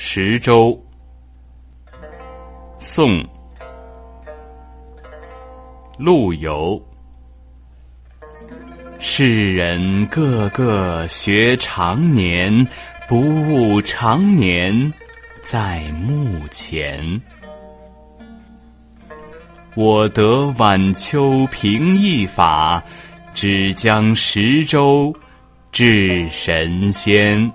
十州，宋，陆游。世人个个学长年，不误长年在目前。我得晚秋平易法，只将十州治神仙。